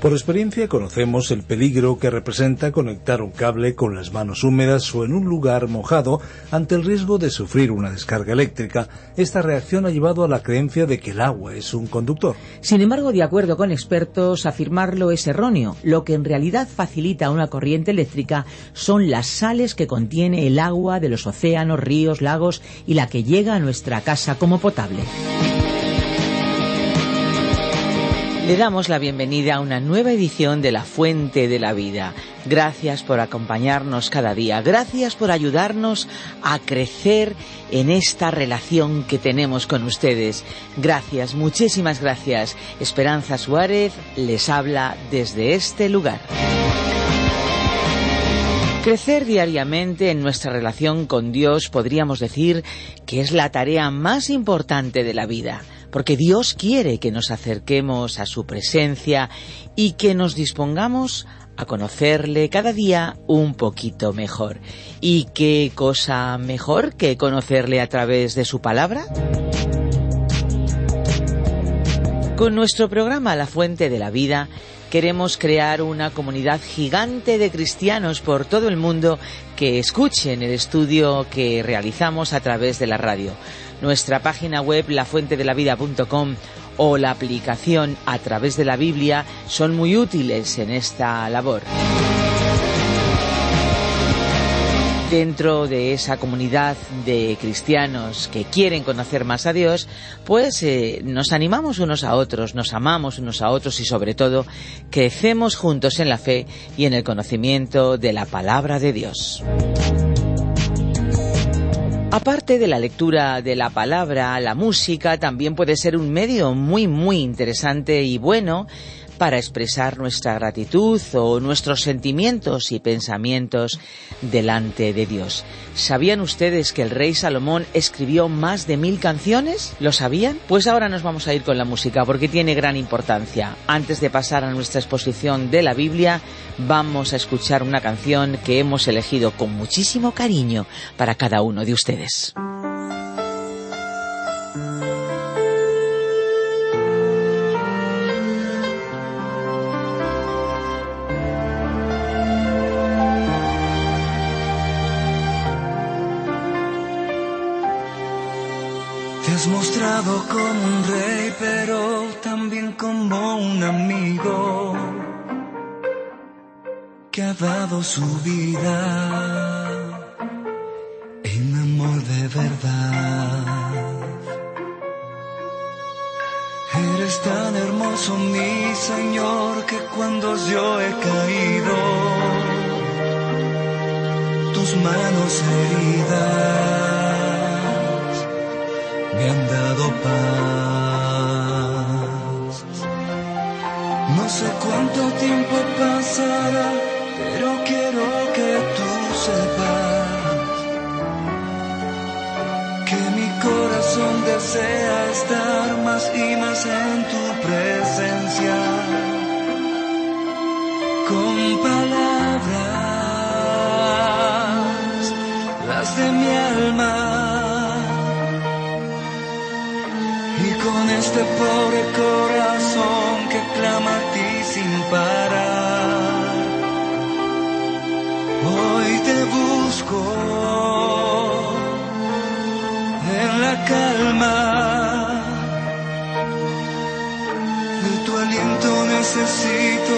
Por experiencia conocemos el peligro que representa conectar un cable con las manos húmedas o en un lugar mojado ante el riesgo de sufrir una descarga eléctrica. Esta reacción ha llevado a la creencia de que el agua es un conductor. Sin embargo, de acuerdo con expertos, afirmarlo es erróneo. Lo que en realidad facilita una corriente eléctrica son las sales que contiene el agua de los océanos, ríos, lagos y la que llega a nuestra casa como potable. Le damos la bienvenida a una nueva edición de La Fuente de la Vida. Gracias por acompañarnos cada día. Gracias por ayudarnos a crecer en esta relación que tenemos con ustedes. Gracias, muchísimas gracias. Esperanza Suárez les habla desde este lugar. Crecer diariamente en nuestra relación con Dios podríamos decir que es la tarea más importante de la vida porque Dios quiere que nos acerquemos a su presencia y que nos dispongamos a conocerle cada día un poquito mejor. ¿Y qué cosa mejor que conocerle a través de su palabra? Con nuestro programa La Fuente de la Vida queremos crear una comunidad gigante de cristianos por todo el mundo que escuchen el estudio que realizamos a través de la radio. Nuestra página web lafuentedelavida.com o la aplicación a través de la Biblia son muy útiles en esta labor. Dentro de esa comunidad de cristianos que quieren conocer más a Dios, pues eh, nos animamos unos a otros, nos amamos unos a otros y sobre todo crecemos juntos en la fe y en el conocimiento de la palabra de Dios. Aparte de la lectura de la palabra, la música también puede ser un medio muy muy interesante y bueno para expresar nuestra gratitud o nuestros sentimientos y pensamientos delante de Dios. ¿Sabían ustedes que el rey Salomón escribió más de mil canciones? ¿Lo sabían? Pues ahora nos vamos a ir con la música porque tiene gran importancia. Antes de pasar a nuestra exposición de la Biblia, vamos a escuchar una canción que hemos elegido con muchísimo cariño para cada uno de ustedes. Como un amigo que ha dado su vida en amor de verdad. Eres tan hermoso, mi Señor, que cuando yo he caído, tus manos heridas me han dado paz. Sé cuánto tiempo pasará, pero quiero que tú sepas que mi corazón desea estar más y más en tu presencia. Con palabras, las de mi alma con este pobre corazón que clama calma. De tu aliento necesito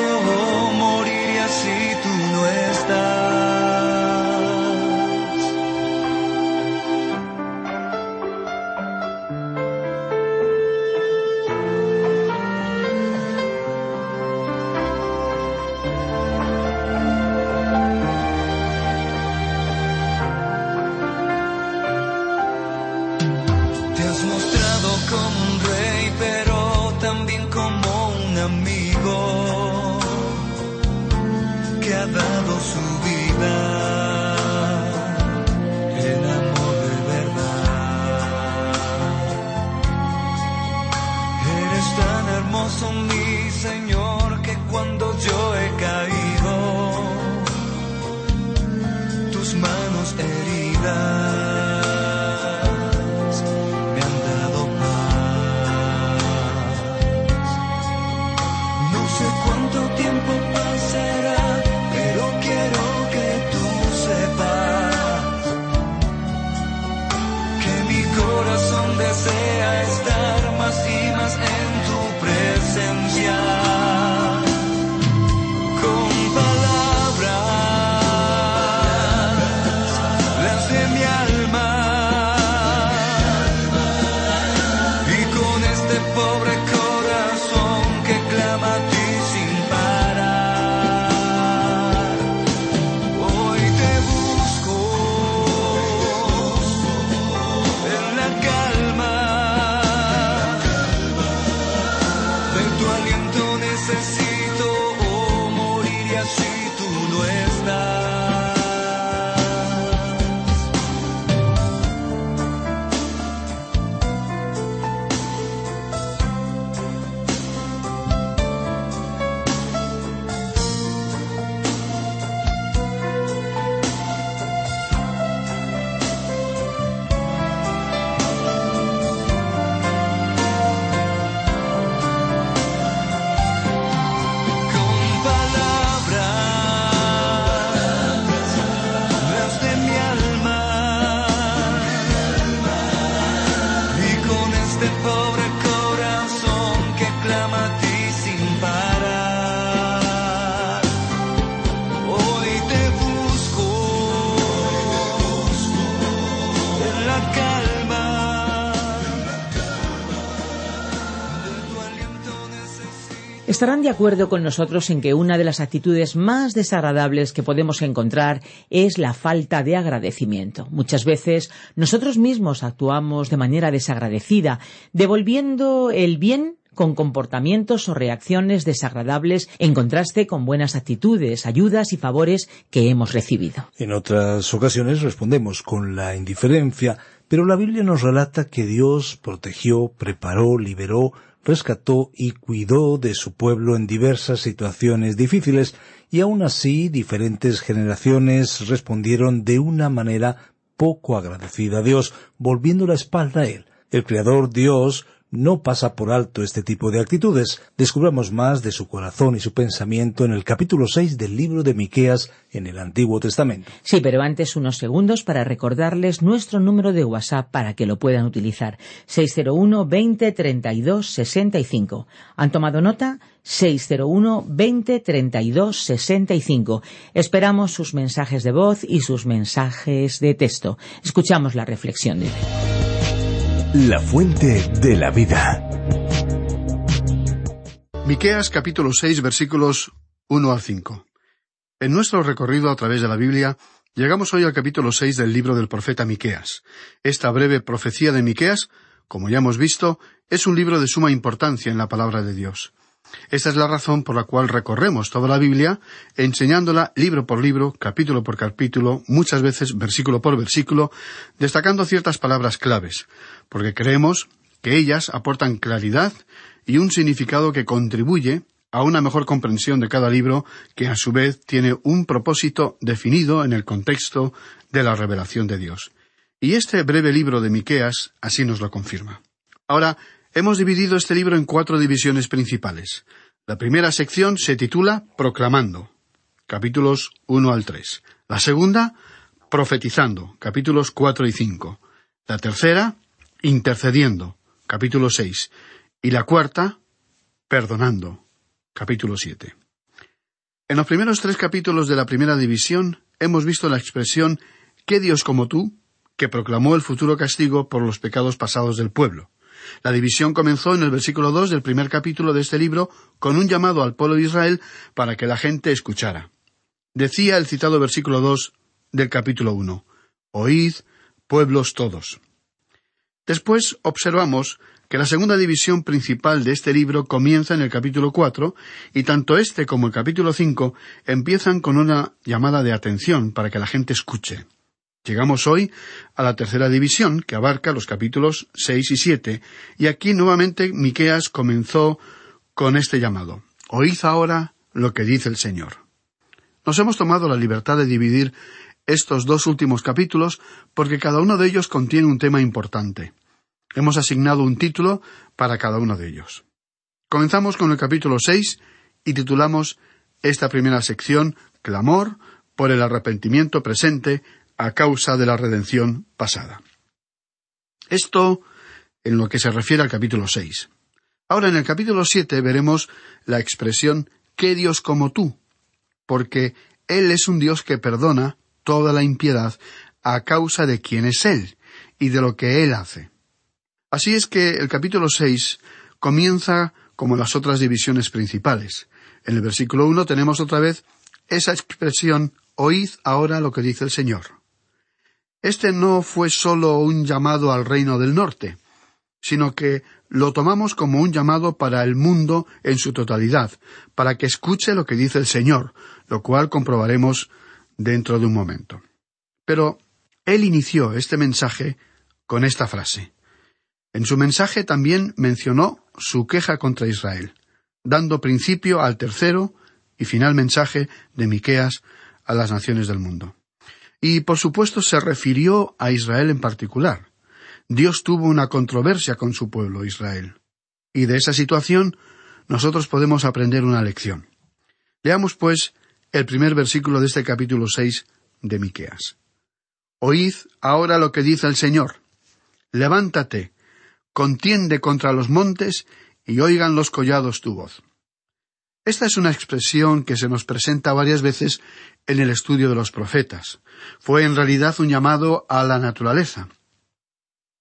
Estarán de acuerdo con nosotros en que una de las actitudes más desagradables que podemos encontrar es la falta de agradecimiento. Muchas veces nosotros mismos actuamos de manera desagradecida, devolviendo el bien con comportamientos o reacciones desagradables en contraste con buenas actitudes, ayudas y favores que hemos recibido. En otras ocasiones respondemos con la indiferencia, pero la Biblia nos relata que Dios protegió, preparó, liberó, rescató y cuidó de su pueblo en diversas situaciones difíciles, y aun así diferentes generaciones respondieron de una manera poco agradecida a Dios, volviendo la espalda a Él. El Creador Dios no pasa por alto este tipo de actitudes. Descubramos más de su corazón y su pensamiento en el capítulo 6 del libro de Miqueas en el Antiguo Testamento. Sí, pero antes unos segundos para recordarles nuestro número de WhatsApp para que lo puedan utilizar. 601 20 32 65. ¿Han tomado nota? 601 20 32 65. Esperamos sus mensajes de voz y sus mensajes de texto. Escuchamos la reflexión de. La fuente de la vida. Miqueas capítulo 6 versículos 1 al 5. En nuestro recorrido a través de la Biblia, llegamos hoy al capítulo 6 del libro del profeta Miqueas. Esta breve profecía de Miqueas, como ya hemos visto, es un libro de suma importancia en la palabra de Dios. Esta es la razón por la cual recorremos toda la Biblia, enseñándola libro por libro, capítulo por capítulo, muchas veces versículo por versículo, destacando ciertas palabras claves, porque creemos que ellas aportan claridad y un significado que contribuye a una mejor comprensión de cada libro, que a su vez tiene un propósito definido en el contexto de la revelación de Dios. Y este breve libro de Miqueas así nos lo confirma. Ahora, Hemos dividido este libro en cuatro divisiones principales. La primera sección se titula Proclamando, capítulos 1 al 3. La segunda, Profetizando, capítulos 4 y 5. La tercera, Intercediendo, capítulo 6. Y la cuarta, Perdonando, capítulo 7. En los primeros tres capítulos de la primera división hemos visto la expresión ¿Qué Dios como tú? que proclamó el futuro castigo por los pecados pasados del pueblo. La división comenzó en el versículo dos del primer capítulo de este libro con un llamado al pueblo de Israel para que la gente escuchara. Decía el citado versículo dos del capítulo uno Oíd, pueblos todos. Después observamos que la segunda división principal de este libro comienza en el capítulo cuatro, y tanto este como el capítulo cinco empiezan con una llamada de atención para que la gente escuche. Llegamos hoy a la tercera división, que abarca los capítulos seis y siete, y aquí nuevamente Miqueas comenzó con este llamado. Oíd ahora lo que dice el Señor. Nos hemos tomado la libertad de dividir estos dos últimos capítulos porque cada uno de ellos contiene un tema importante. Hemos asignado un título para cada uno de ellos. Comenzamos con el capítulo seis y titulamos esta primera sección Clamor por el arrepentimiento presente a causa de la redención pasada. Esto en lo que se refiere al capítulo seis. Ahora en el capítulo siete veremos la expresión ¿qué Dios como tú? porque Él es un Dios que perdona toda la impiedad a causa de quién es Él y de lo que Él hace. Así es que el capítulo seis comienza como las otras divisiones principales. En el versículo uno tenemos otra vez esa expresión Oíd ahora lo que dice el Señor. Este no fue sólo un llamado al reino del norte, sino que lo tomamos como un llamado para el mundo en su totalidad, para que escuche lo que dice el Señor, lo cual comprobaremos dentro de un momento. Pero él inició este mensaje con esta frase. En su mensaje también mencionó su queja contra Israel, dando principio al tercero y final mensaje de Miqueas a las naciones del mundo. Y por supuesto se refirió a Israel en particular. Dios tuvo una controversia con su pueblo Israel. Y de esa situación nosotros podemos aprender una lección. Leamos, pues, el primer versículo de este capítulo seis de Miqueas. Oíd ahora lo que dice el Señor. Levántate, contiende contra los montes y oigan los collados tu voz. Esta es una expresión que se nos presenta varias veces en el estudio de los profetas. Fue en realidad un llamado a la naturaleza.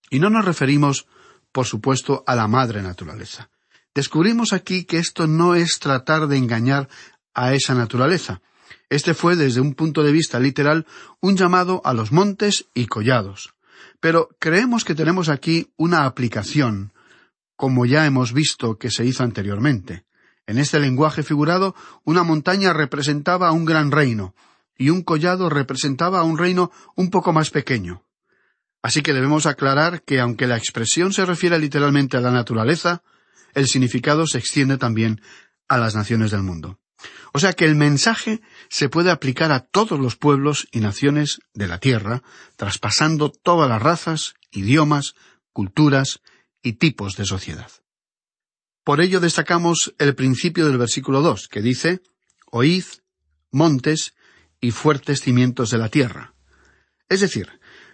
Y no nos referimos, por supuesto, a la madre naturaleza. Descubrimos aquí que esto no es tratar de engañar a esa naturaleza. Este fue, desde un punto de vista literal, un llamado a los montes y collados. Pero creemos que tenemos aquí una aplicación, como ya hemos visto que se hizo anteriormente. En este lenguaje figurado, una montaña representaba un gran reino, y un collado representaba un reino un poco más pequeño. Así que debemos aclarar que aunque la expresión se refiere literalmente a la naturaleza, el significado se extiende también a las naciones del mundo. O sea que el mensaje se puede aplicar a todos los pueblos y naciones de la tierra, traspasando todas las razas, idiomas, culturas y tipos de sociedad. Por ello destacamos el principio del versículo dos, que dice Oíd, montes y fuertes cimientos de la tierra. Es decir,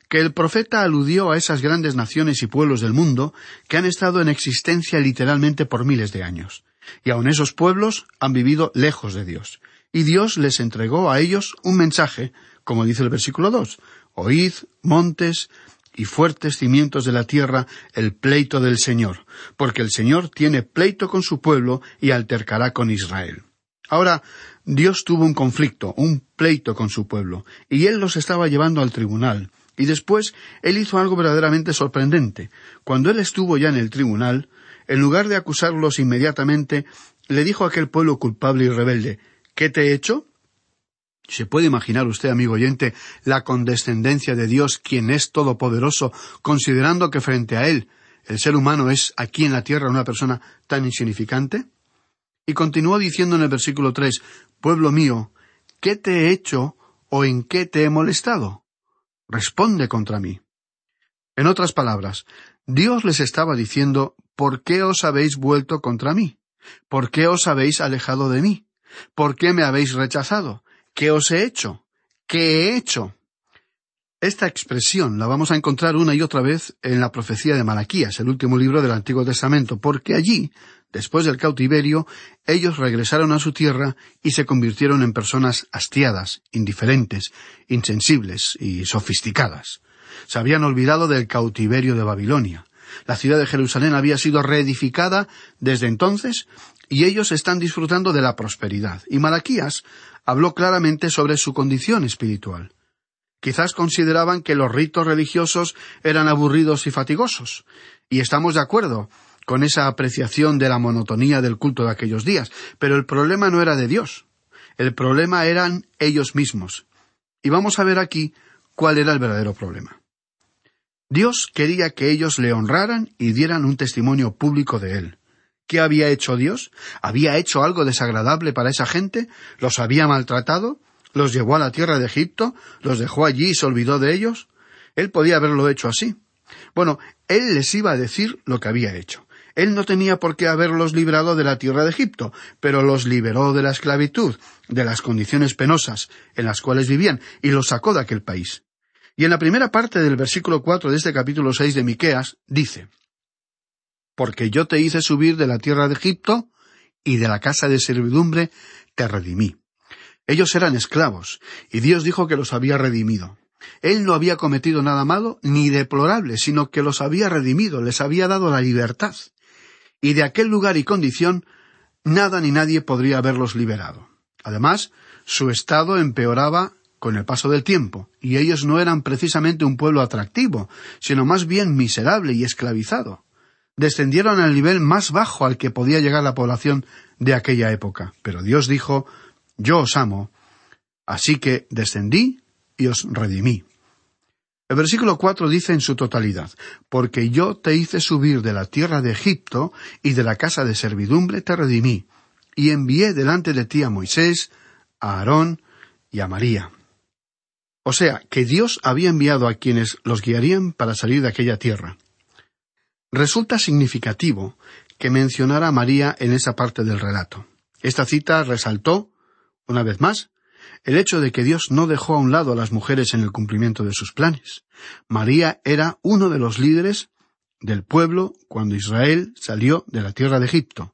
que el profeta aludió a esas grandes naciones y pueblos del mundo que han estado en existencia literalmente por miles de años. Y aun esos pueblos han vivido lejos de Dios. Y Dios les entregó a ellos un mensaje, como dice el versículo dos Oíd, montes y fuertes cimientos de la tierra, el pleito del Señor, porque el Señor tiene pleito con su pueblo y altercará con Israel. Ahora, Dios tuvo un conflicto, un pleito con su pueblo, y él los estaba llevando al tribunal, y después él hizo algo verdaderamente sorprendente. Cuando él estuvo ya en el tribunal, en lugar de acusarlos inmediatamente, le dijo a aquel pueblo culpable y rebelde ¿Qué te he hecho? ¿Se puede imaginar usted, amigo oyente, la condescendencia de Dios, quien es todopoderoso, considerando que frente a Él el ser humano es aquí en la tierra una persona tan insignificante? Y continuó diciendo en el versículo tres Pueblo mío, ¿qué te he hecho o en qué te he molestado? responde contra mí. En otras palabras, Dios les estaba diciendo, ¿por qué os habéis vuelto contra mí? ¿Por qué os habéis alejado de mí? ¿Por qué me habéis rechazado? ¿Qué os he hecho? ¿Qué he hecho? Esta expresión la vamos a encontrar una y otra vez en la profecía de Malaquías, el último libro del Antiguo Testamento, porque allí, después del cautiverio, ellos regresaron a su tierra y se convirtieron en personas hastiadas, indiferentes, insensibles y sofisticadas. Se habían olvidado del cautiverio de Babilonia. La ciudad de Jerusalén había sido reedificada desde entonces y ellos están disfrutando de la prosperidad. Y Malaquías habló claramente sobre su condición espiritual. Quizás consideraban que los ritos religiosos eran aburridos y fatigosos. Y estamos de acuerdo con esa apreciación de la monotonía del culto de aquellos días. Pero el problema no era de Dios. El problema eran ellos mismos. Y vamos a ver aquí cuál era el verdadero problema. Dios quería que ellos le honraran y dieran un testimonio público de Él. ¿Qué había hecho Dios? ¿Había hecho algo desagradable para esa gente? ¿Los había maltratado? ¿Los llevó a la tierra de Egipto? ¿Los dejó allí y se olvidó de ellos? Él podía haberlo hecho así. Bueno, él les iba a decir lo que había hecho. Él no tenía por qué haberlos librado de la tierra de Egipto, pero los liberó de la esclavitud, de las condiciones penosas en las cuales vivían, y los sacó de aquel país. Y en la primera parte del versículo cuatro de este capítulo seis de Miqueas dice Porque yo te hice subir de la tierra de Egipto, y de la casa de servidumbre te redimí. Ellos eran esclavos, y Dios dijo que los había redimido. Él no había cometido nada malo ni deplorable, sino que los había redimido, les había dado la libertad y de aquel lugar y condición nada ni nadie podría haberlos liberado. Además, su estado empeoraba con el paso del tiempo, y ellos no eran precisamente un pueblo atractivo, sino más bien miserable y esclavizado. Descendieron al nivel más bajo al que podía llegar la población de aquella época. Pero Dios dijo Yo os amo, así que descendí y os redimí. El versículo cuatro dice en su totalidad, Porque yo te hice subir de la tierra de Egipto, y de la casa de servidumbre te redimí, y envié delante de ti a Moisés, a Aarón y a María. O sea, que Dios había enviado a quienes los guiarían para salir de aquella tierra. Resulta significativo que mencionara a María en esa parte del relato. Esta cita resaltó, una vez más, el hecho de que Dios no dejó a un lado a las mujeres en el cumplimiento de sus planes. María era uno de los líderes del pueblo cuando Israel salió de la tierra de Egipto.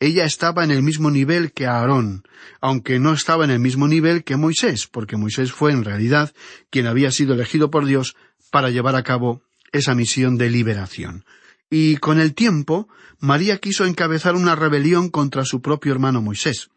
Ella estaba en el mismo nivel que Aarón, aunque no estaba en el mismo nivel que Moisés, porque Moisés fue en realidad quien había sido elegido por Dios para llevar a cabo esa misión de liberación. Y con el tiempo, María quiso encabezar una rebelión contra su propio hermano Moisés.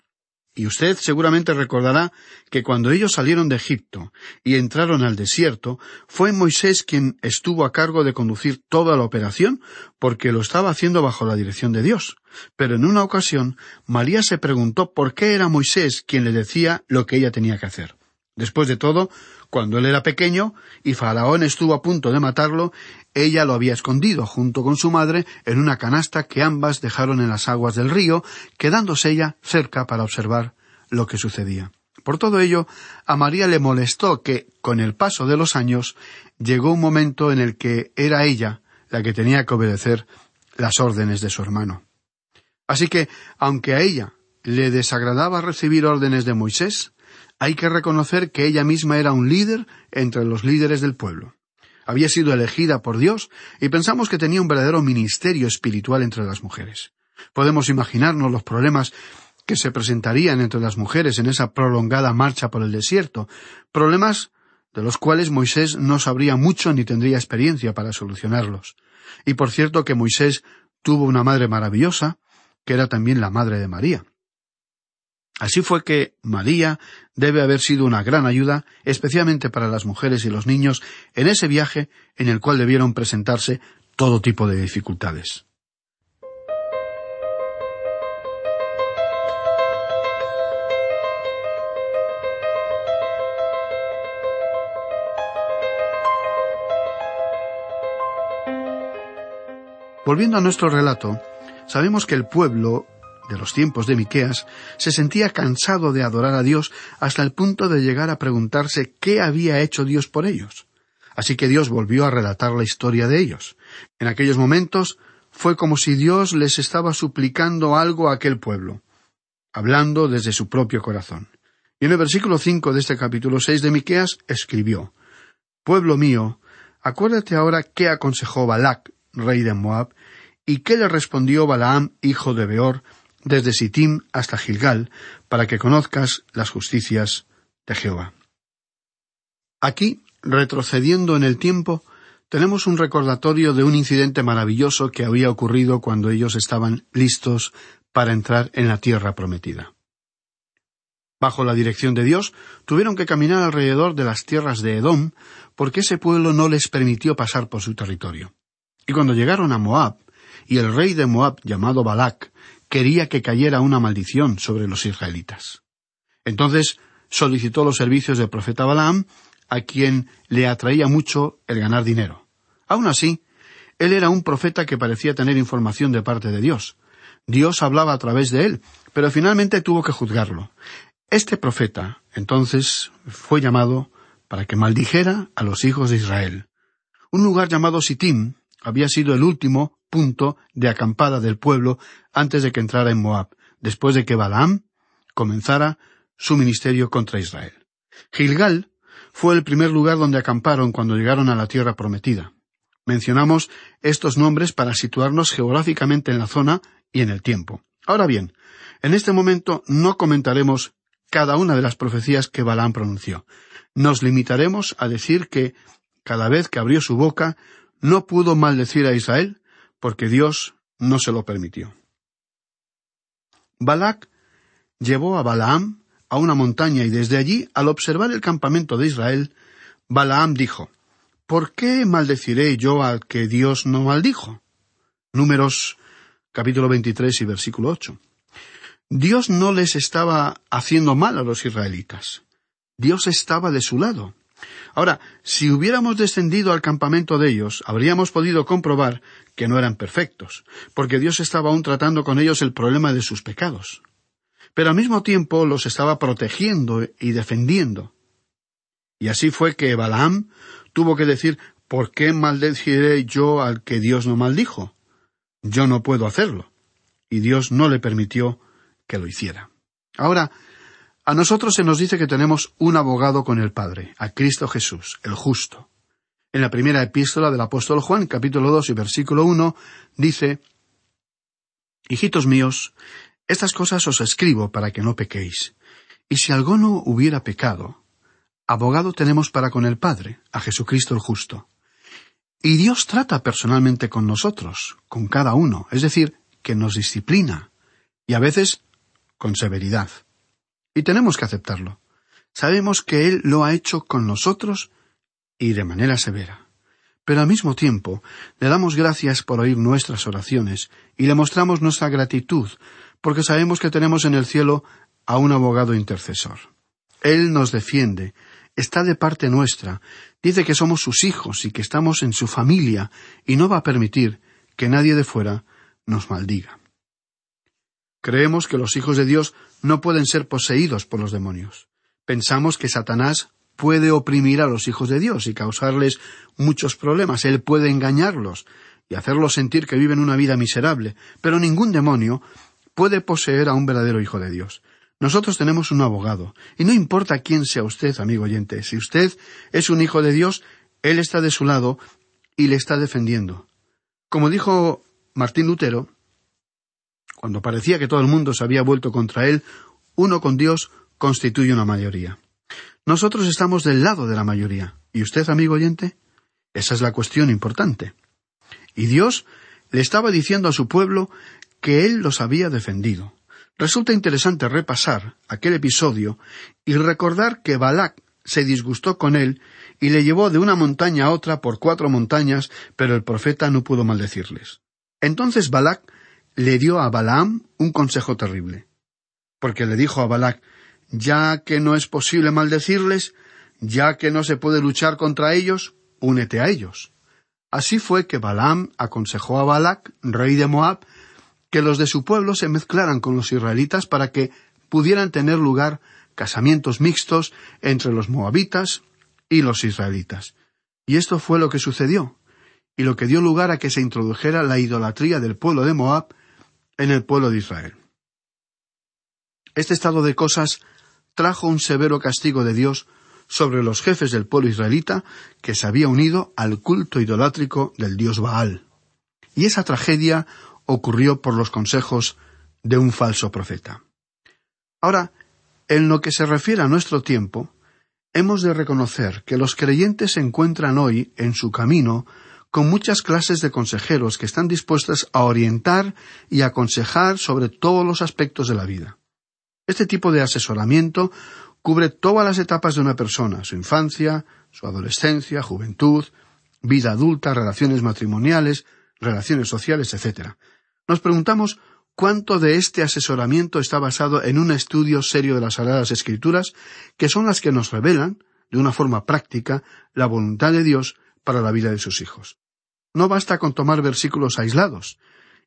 Y usted seguramente recordará que cuando ellos salieron de Egipto y entraron al desierto, fue Moisés quien estuvo a cargo de conducir toda la operación, porque lo estaba haciendo bajo la dirección de Dios. Pero en una ocasión, María se preguntó por qué era Moisés quien le decía lo que ella tenía que hacer. Después de todo, cuando él era pequeño y Faraón estuvo a punto de matarlo, ella lo había escondido junto con su madre en una canasta que ambas dejaron en las aguas del río, quedándose ella cerca para observar lo que sucedía. Por todo ello, a María le molestó que, con el paso de los años, llegó un momento en el que era ella la que tenía que obedecer las órdenes de su hermano. Así que, aunque a ella le desagradaba recibir órdenes de Moisés, hay que reconocer que ella misma era un líder entre los líderes del pueblo. Había sido elegida por Dios y pensamos que tenía un verdadero ministerio espiritual entre las mujeres. Podemos imaginarnos los problemas que se presentarían entre las mujeres en esa prolongada marcha por el desierto, problemas de los cuales Moisés no sabría mucho ni tendría experiencia para solucionarlos. Y por cierto que Moisés tuvo una madre maravillosa, que era también la madre de María. Así fue que María debe haber sido una gran ayuda, especialmente para las mujeres y los niños, en ese viaje en el cual debieron presentarse todo tipo de dificultades. Volviendo a nuestro relato, sabemos que el pueblo de los tiempos de Miqueas, se sentía cansado de adorar a Dios hasta el punto de llegar a preguntarse qué había hecho Dios por ellos. Así que Dios volvió a relatar la historia de ellos. En aquellos momentos fue como si Dios les estaba suplicando algo a aquel pueblo, hablando desde su propio corazón. Y en el versículo cinco de este capítulo seis de Miqueas escribió Pueblo mío, acuérdate ahora qué aconsejó Balac, rey de Moab, y qué le respondió Balaam, hijo de Beor, desde Sittim hasta Gilgal, para que conozcas las justicias de Jehová. Aquí, retrocediendo en el tiempo, tenemos un recordatorio de un incidente maravilloso que había ocurrido cuando ellos estaban listos para entrar en la tierra prometida. Bajo la dirección de Dios, tuvieron que caminar alrededor de las tierras de Edom, porque ese pueblo no les permitió pasar por su territorio. Y cuando llegaron a Moab, y el rey de Moab, llamado Balac, quería que cayera una maldición sobre los israelitas. Entonces solicitó los servicios del profeta Balaam, a quien le atraía mucho el ganar dinero. Aun así, él era un profeta que parecía tener información de parte de Dios. Dios hablaba a través de él, pero finalmente tuvo que juzgarlo. Este profeta, entonces, fue llamado para que maldijera a los hijos de Israel. Un lugar llamado Sittim había sido el último punto de acampada del pueblo antes de que entrara en Moab, después de que Balaam comenzara su ministerio contra Israel. Gilgal fue el primer lugar donde acamparon cuando llegaron a la tierra prometida. Mencionamos estos nombres para situarnos geográficamente en la zona y en el tiempo. Ahora bien, en este momento no comentaremos cada una de las profecías que Balaam pronunció. Nos limitaremos a decir que cada vez que abrió su boca no pudo maldecir a Israel porque Dios no se lo permitió. Balac llevó a Balaam a una montaña y desde allí, al observar el campamento de Israel, Balaam dijo, ¿Por qué maldeciré yo al que Dios no maldijo? Números capítulo 23 y versículo 8. Dios no les estaba haciendo mal a los israelitas. Dios estaba de su lado. Ahora, si hubiéramos descendido al campamento de ellos, habríamos podido comprobar que no eran perfectos, porque Dios estaba aún tratando con ellos el problema de sus pecados pero al mismo tiempo los estaba protegiendo y defendiendo. Y así fue que Balaam tuvo que decir ¿Por qué maldeciré yo al que Dios no maldijo? Yo no puedo hacerlo. Y Dios no le permitió que lo hiciera. Ahora, a nosotros se nos dice que tenemos un abogado con el Padre, a Cristo Jesús, el justo. En la primera epístola del apóstol Juan, capítulo dos y versículo uno, dice Hijitos míos, estas cosas os escribo para que no pequéis. Y si alguno hubiera pecado, abogado tenemos para con el Padre, a Jesucristo el justo. Y Dios trata personalmente con nosotros, con cada uno, es decir, que nos disciplina, y a veces con severidad. Y tenemos que aceptarlo. Sabemos que Él lo ha hecho con nosotros y de manera severa. Pero al mismo tiempo le damos gracias por oír nuestras oraciones y le mostramos nuestra gratitud porque sabemos que tenemos en el cielo a un abogado intercesor. Él nos defiende, está de parte nuestra, dice que somos sus hijos y que estamos en su familia, y no va a permitir que nadie de fuera nos maldiga. Creemos que los hijos de Dios no pueden ser poseídos por los demonios. Pensamos que Satanás puede oprimir a los hijos de Dios y causarles muchos problemas. Él puede engañarlos y hacerlos sentir que viven una vida miserable, pero ningún demonio puede poseer a un verdadero Hijo de Dios. Nosotros tenemos un abogado, y no importa quién sea usted, amigo oyente, si usted es un Hijo de Dios, Él está de su lado y le está defendiendo. Como dijo Martín Lutero, cuando parecía que todo el mundo se había vuelto contra él, uno con Dios constituye una mayoría. Nosotros estamos del lado de la mayoría. ¿Y usted, amigo oyente? Esa es la cuestión importante. Y Dios le estaba diciendo a su pueblo que él los había defendido. Resulta interesante repasar aquel episodio y recordar que Balac se disgustó con él y le llevó de una montaña a otra por cuatro montañas, pero el profeta no pudo maldecirles. Entonces Balac le dio a Balaam un consejo terrible, porque le dijo a Balac ya que no es posible maldecirles, ya que no se puede luchar contra ellos, únete a ellos. Así fue que Balaam aconsejó a Balac, rey de Moab, que los de su pueblo se mezclaran con los israelitas para que pudieran tener lugar casamientos mixtos entre los moabitas y los israelitas. Y esto fue lo que sucedió, y lo que dio lugar a que se introdujera la idolatría del pueblo de Moab en el pueblo de Israel. Este estado de cosas trajo un severo castigo de Dios sobre los jefes del pueblo israelita que se había unido al culto idolátrico del dios Baal. Y esa tragedia ocurrió por los consejos de un falso profeta. Ahora, en lo que se refiere a nuestro tiempo, hemos de reconocer que los creyentes se encuentran hoy en su camino con muchas clases de consejeros que están dispuestos a orientar y aconsejar sobre todos los aspectos de la vida. Este tipo de asesoramiento cubre todas las etapas de una persona, su infancia, su adolescencia, juventud, vida adulta, relaciones matrimoniales, relaciones sociales, etc. Nos preguntamos cuánto de este asesoramiento está basado en un estudio serio de las Sagradas Escrituras, que son las que nos revelan, de una forma práctica, la voluntad de Dios para la vida de sus hijos. No basta con tomar versículos aislados,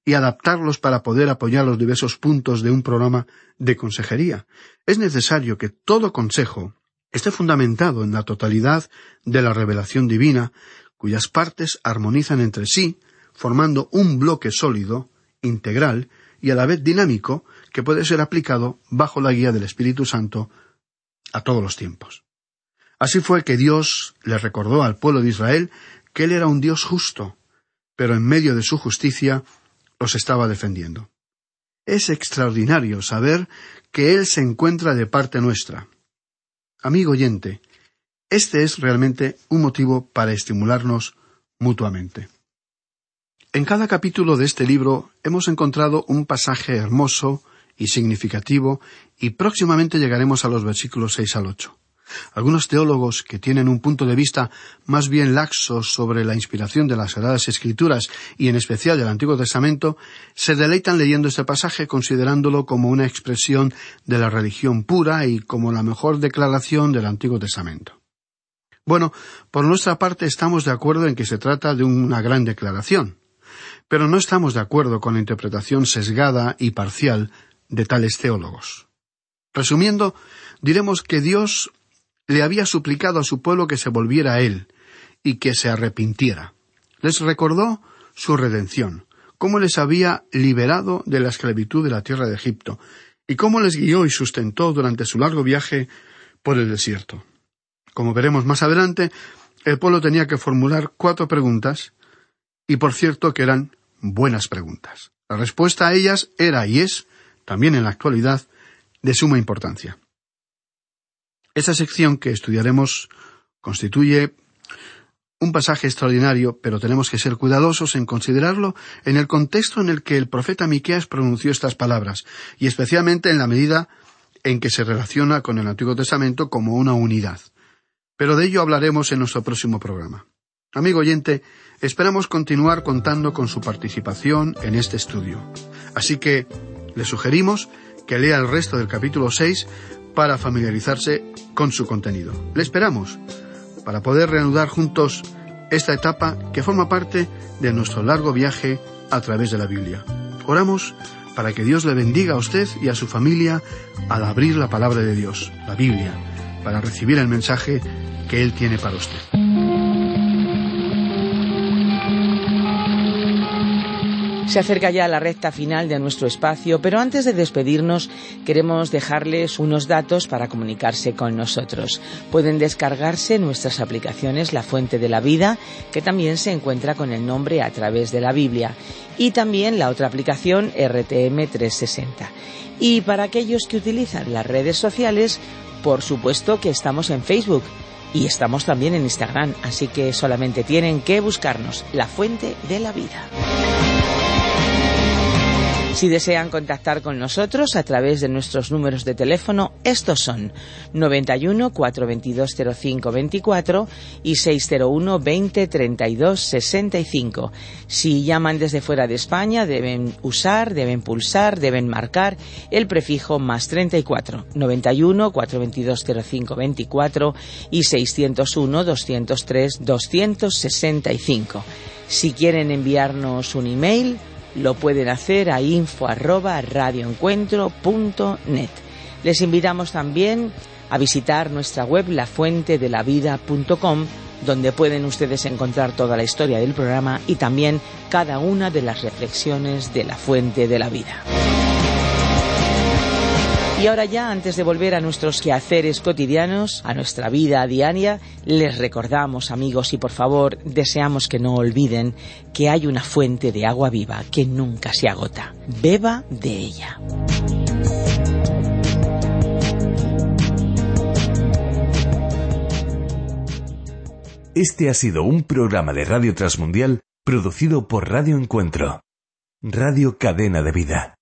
y adaptarlos para poder apoyar los diversos puntos de un programa de consejería. Es necesario que todo consejo esté fundamentado en la totalidad de la revelación divina, cuyas partes armonizan entre sí, formando un bloque sólido, integral y a la vez dinámico que puede ser aplicado bajo la guía del Espíritu Santo a todos los tiempos. Así fue que Dios le recordó al pueblo de Israel que Él era un Dios justo, pero en medio de su justicia los estaba defendiendo. Es extraordinario saber que Él se encuentra de parte nuestra. Amigo oyente, este es realmente un motivo para estimularnos mutuamente. En cada capítulo de este libro hemos encontrado un pasaje hermoso y significativo y próximamente llegaremos a los versículos seis al ocho. Algunos teólogos que tienen un punto de vista más bien laxo sobre la inspiración de las Sagradas Escrituras y en especial del Antiguo Testamento se deleitan leyendo este pasaje considerándolo como una expresión de la religión pura y como la mejor declaración del Antiguo Testamento. Bueno, por nuestra parte estamos de acuerdo en que se trata de una gran declaración, pero no estamos de acuerdo con la interpretación sesgada y parcial de tales teólogos. Resumiendo, diremos que Dios le había suplicado a su pueblo que se volviera a él y que se arrepintiera. Les recordó su redención, cómo les había liberado de la esclavitud de la tierra de Egipto, y cómo les guió y sustentó durante su largo viaje por el desierto. Como veremos más adelante, el pueblo tenía que formular cuatro preguntas, y por cierto que eran buenas preguntas. La respuesta a ellas era y es, también en la actualidad, de suma importancia. Esta sección que estudiaremos constituye un pasaje extraordinario, pero tenemos que ser cuidadosos en considerarlo en el contexto en el que el profeta Miqueas pronunció estas palabras, y especialmente en la medida en que se relaciona con el Antiguo Testamento como una unidad. Pero de ello hablaremos en nuestro próximo programa. Amigo oyente, esperamos continuar contando con su participación en este estudio. Así que le sugerimos que lea el resto del capítulo 6 para familiarizarse con su contenido. Le esperamos para poder reanudar juntos esta etapa que forma parte de nuestro largo viaje a través de la Biblia. Oramos para que Dios le bendiga a usted y a su familia al abrir la palabra de Dios, la Biblia, para recibir el mensaje que Él tiene para usted. Se acerca ya la recta final de nuestro espacio, pero antes de despedirnos queremos dejarles unos datos para comunicarse con nosotros. Pueden descargarse nuestras aplicaciones La Fuente de la Vida, que también se encuentra con el nombre a través de la Biblia, y también la otra aplicación RTM 360. Y para aquellos que utilizan las redes sociales, por supuesto que estamos en Facebook y estamos también en Instagram, así que solamente tienen que buscarnos La Fuente de la Vida. Si desean contactar con nosotros a través de nuestros números de teléfono, estos son 91 422 05 24 y 601 20 32 65. Si llaman desde fuera de España, deben usar, deben pulsar, deben marcar el prefijo más 34 91 422 05 24 y 601 203 265. Si quieren enviarnos un email, lo pueden hacer a info arroba. Les invitamos también a visitar nuestra web lafuentedelavida.com donde pueden ustedes encontrar toda la historia del programa y también cada una de las reflexiones de la fuente de la vida. Y ahora ya, antes de volver a nuestros quehaceres cotidianos, a nuestra vida diaria, les recordamos, amigos, y por favor, deseamos que no olviden que hay una fuente de agua viva que nunca se agota. Beba de ella. Este ha sido un programa de Radio Transmundial producido por Radio Encuentro, Radio Cadena de Vida.